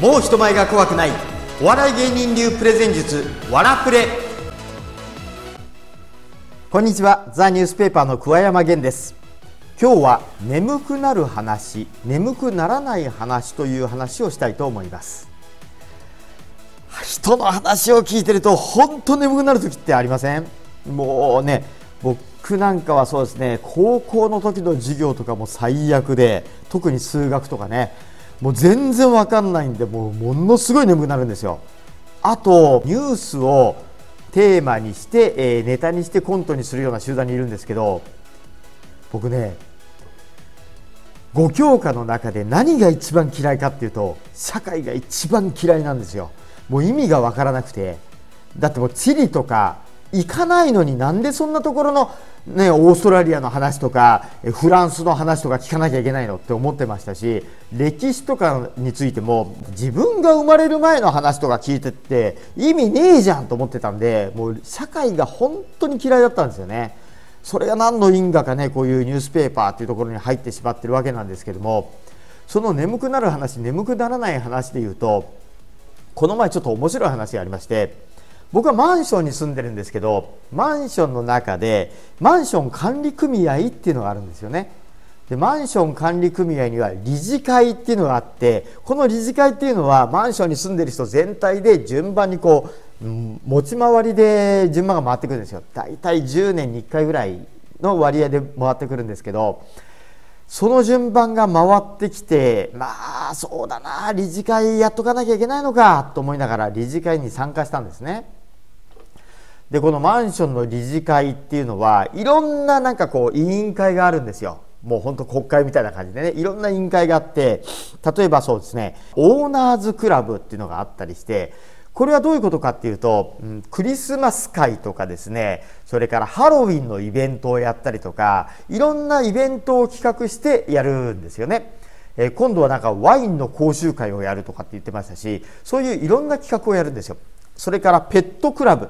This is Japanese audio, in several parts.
もう人前が怖くない。お笑い芸人流プレゼン術わらプレ。こんにちは。ザニュースペーパーの桑山源です。今日は眠くなる話眠くならない話という話をしたいと思います。人の話を聞いてると本当眠くなる時ってありません？もうね僕なんかはそうですね高校の時の授業とかも最悪で特に数学とかね。もう全然わかんないんでもうものすごい眠くなるんですよ。あとニュースをテーマにして、えー、ネタにしてコントにするような集団にいるんですけど僕ね5教科の中で何が一番嫌いかっていうと社会が一番嫌いなんですよ。もう意味がわからなくて。だってもう地理とか行かないのになんでそんなところのね、オーストラリアの話とかフランスの話とか聞かなきゃいけないのって思ってましたし歴史とかについても自分が生まれる前の話とか聞いてって意味ねえじゃんと思ってたんでもう社会が本当に嫌いだったんですよね。それが何の因果かねこういうニュースペーパーっていうところに入ってしまってるわけなんですけどもその眠くなる話眠くならない話でいうとこの前ちょっと面白い話がありまして僕はマンションに住んでるんですけどマンションの中でマンション管理組合っていうのがあるんですよねでマンション管理組合には理事会っていうのがあってこの理事会っていうのはマンションに住んでる人全体で順番にこう、うん、持ち回りで順番が回ってくるんですよ大体10年に1回ぐらいの割合で回ってくるんですけどその順番が回ってきてまあそうだな理事会やっとかなきゃいけないのかと思いながら理事会に参加したんですね。でこのマンションの理事会っていうのはいろんななんかこう委員会があるんですよ。もう本当国会みたいな感じでねいろんな委員会があって例えばそうですねオーナーズクラブっていうのがあったりしてこれはどういうことかっていうと、うん、クリスマス会とかですねそれからハロウィンのイベントをやったりとかいろんなイベントを企画してやるんですよね。えー、今度はなんかワインの講習会をやるとかって言ってましたしそういういろんな企画をやるんですよ。それからペットクラブ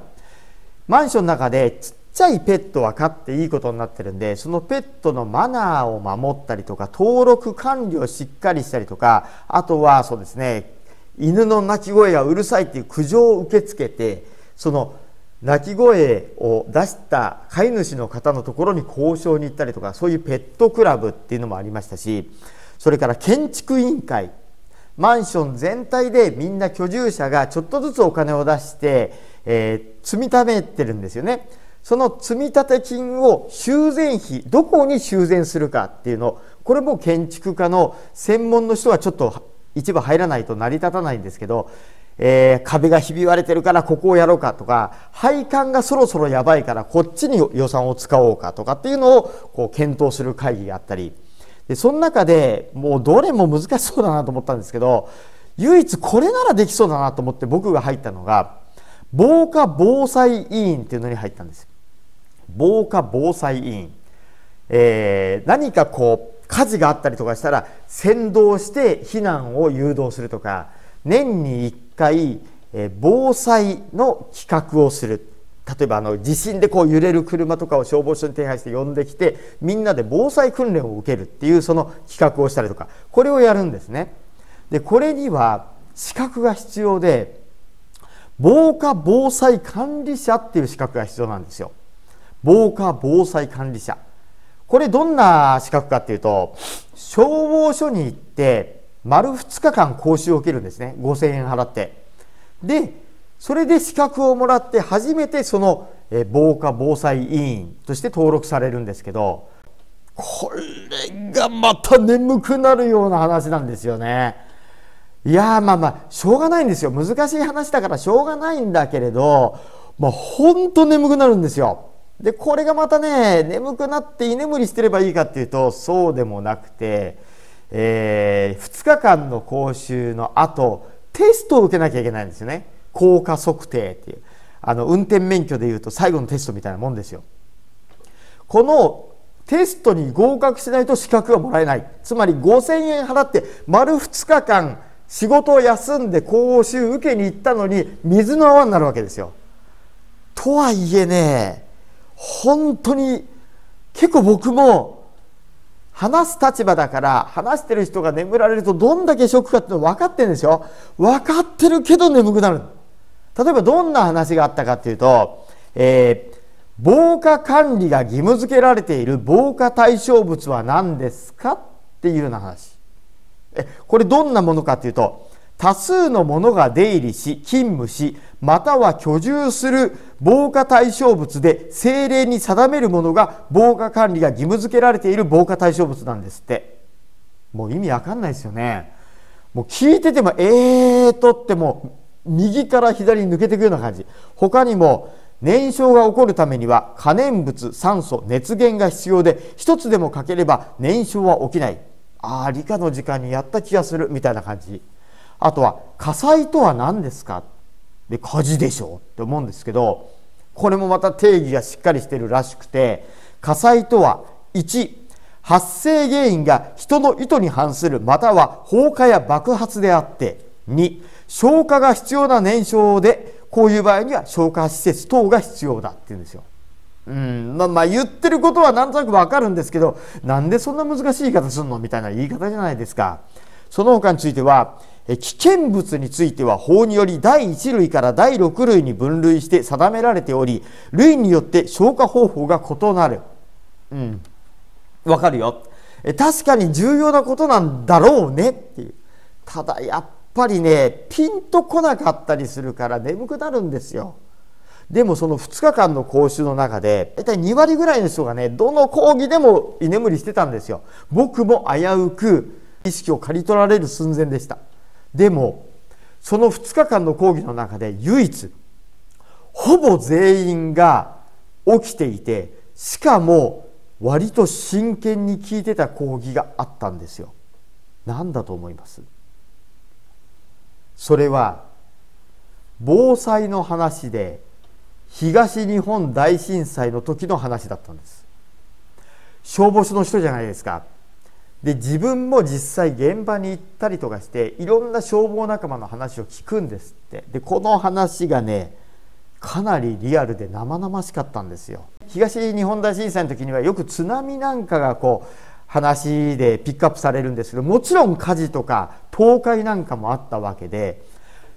マンションの中でちっちゃいペットは飼っていいことになってるんでそのペットのマナーを守ったりとか登録管理をしっかりしたりとかあとはそうですね犬の鳴き声がうるさいっていう苦情を受け付けてその鳴き声を出した飼い主の方のところに交渉に行ったりとかそういうペットクラブっていうのもありましたしそれから建築委員会マンション全体でみんな居住者がちょっとずつお金を出してえー、積みためてるんですよね。その積立金を修繕費どこに修繕するかっていうのこれも建築家の専門の人はちょっと一部入らないと成り立たないんですけど、えー、壁がひび割れてるからここをやろうかとか配管がそろそろやばいからこっちに予算を使おうかとかっていうのをこう検討する会議があったりでその中でもうどれも難しそうだなと思ったんですけど唯一これならできそうだなと思って僕が入ったのが防火防災委員っていうのに入ったんです防火防災委員、えー、何かこう火事があったりとかしたら先導して避難を誘導するとか年に1回、えー、防災の企画をする。例えばあの地震でこう揺れる車とかを消防署に手配して呼んできてみんなで防災訓練を受けるっていうその企画をしたりとかこれをやるんですね。でこれには資格が必要で防火防災管理者っていう資格が必要なんですよ。防火防災管理者。これどんな資格かっていうと、消防署に行って、丸2日間講習を受けるんですね。5000円払って。で、それで資格をもらって初めてその防火防災委員として登録されるんですけど、これがまた眠くなるような話なんですよね。いやまあまあしょうがないんですよ。難しい話だからしょうがないんだけれどまあ本当眠くなるんですよ。でこれがまたね眠くなって居眠りしてればいいかっていうとそうでもなくて、えー、2日間の講習の後テストを受けなきゃいけないんですよね。効果測定っていうあの運転免許でいうと最後のテストみたいなもんですよ。このテストに合格しないと資格がもらえない。つまり5000円払って丸2日間仕事を休んで講習受けに行ったのに水の泡になるわけですよ。とはいえね本当に結構僕も話す立場だから話してる人が眠られるとどんだけショックかっていうの分かってるんですよ。分かってるけど眠くなる。例えばどんな話があったかっていうと、えー、防火管理が義務付けられている防火対象物は何ですかっていうような話。えこれどんなものかっていうと多数の者が出入りし勤務しまたは居住する防火対象物で政令に定めるものが防火管理が義務付けられている防火対象物なんですって。もう意味わかんないですよね。もう聞いててもえーとっても右から左に抜けていくような感じ。他にも燃焼が起こるためには可燃物酸素熱源が必要で一つでもかければ燃焼は起きない。ああ理科の時間にやった気がする。みたいな感じ。あとは火災とは何ですか？で火事でしょ？うって思うんですけどこれもまた定義がしっかりしてるらしくて火災とは1発生原因が人の意図に反するまたは放火や爆発であって2消火が必要な燃焼でこういう場合には消火施設等が必要だっていうんですよ。うんまあ、まあ言ってることはなんとなくわかるんですけどなんでそんな難しい言い方するのみたいな言い方じゃないですか。その他については危険物については法により第1類から第6類に分類して定められており類によって消火方法が異なる。うん、わかるよ。確かに重要なことなんだろうねっていう。ただやっぱりねピンとこなかったりするから眠くなるんですよ。でもその2日間の講習の中で大体2割ぐらいの人がねどの講義でも居眠りしてたんですよ。僕も危うく意識を刈り取られる寸前でした。でもその2日間の講義の中で唯一ほぼ全員が起きていてしかも割と真剣に聞いてた講義があったんですよ。何だと思います？それは防災の話で東日本大震災の時の話だったんです。消防署の人じゃないですか。で自分も実際現場に行ったりとかしていろんな消防仲間の話を聞くんですって。でこの話がねかなりリアルで生々しかったんですよ。東日本大震災の時にはよく津波なんかがこう話でピックアップされるんですけどもちろん火事とか倒壊なんかもあったわけで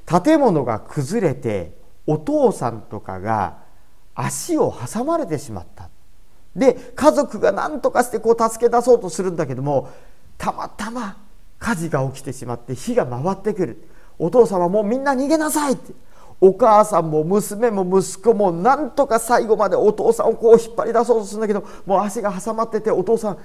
建物が崩れてお父さんとかが足を挟まれてしまった。で家族が何とかしてこう助け出そうとするんだけどもたまたま火事が起きてしまって火が回ってくる。お父さんはもうみんな逃げなさいって。お母さんも娘も息子もなんとか最後までお父さんをこう引っ張り出そうとするんだけどもう足が挟まっててお父さん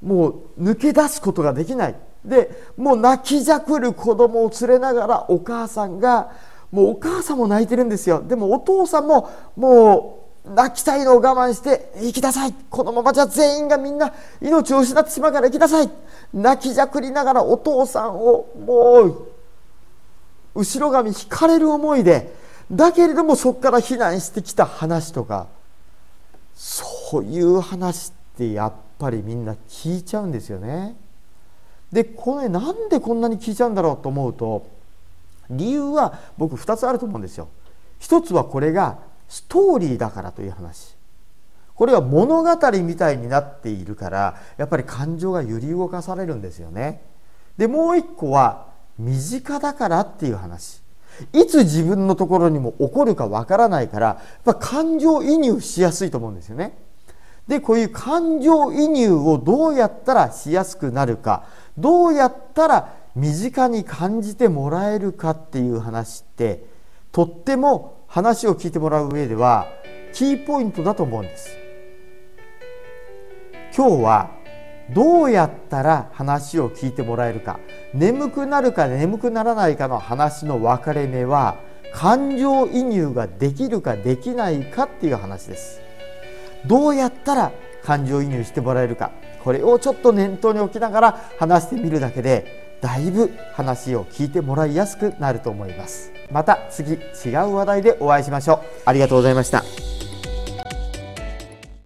もう抜け出すことができない。でもう泣きじゃくる子供を連れながらお母さんがもうお母さんも泣いてるんですよ。でもお父さんももう泣きたいのを我慢して行きなさい。このままじゃ全員がみんな命を失ってしまうから行きなさい。泣きじゃくりながらお父さんをもう後ろ髪引かれる思いでだけれどもそこから避難してきた話とかそういう話ってやっぱりみんな聞いちゃうんですよね。でこれなんでこんなに聞いちゃうんだろうと思うと理由は僕2つあると思うんですよ。一つはこれがストーリーだからという話。これは物語みたいになっているからやっぱり感情が揺り動かされるんですよね。でもう一個は身近だからっていう話。いつ自分のところにも起こるかわからないからやっぱ感情移入しやすいと思うんですよね。でこういう感情移入をどうやったらしやすくなるかどうやったら身近に感じてもらえるかっていう話ってとっても話を聞いてもらう上ではキーポイントだと思うんです。今日はどうやったら話を聞いてもらえるか眠くなるか眠くならないかの話の分かれ目は感情移入ができるかできないかっていう話です。どうやったら感情移入してもらえるか。これをちょっと念頭に置きながら話してみるだけでだいぶ話を聞いてもらいやすくなると思います。また次違う話題でお会いしましょう。ありがとうございました。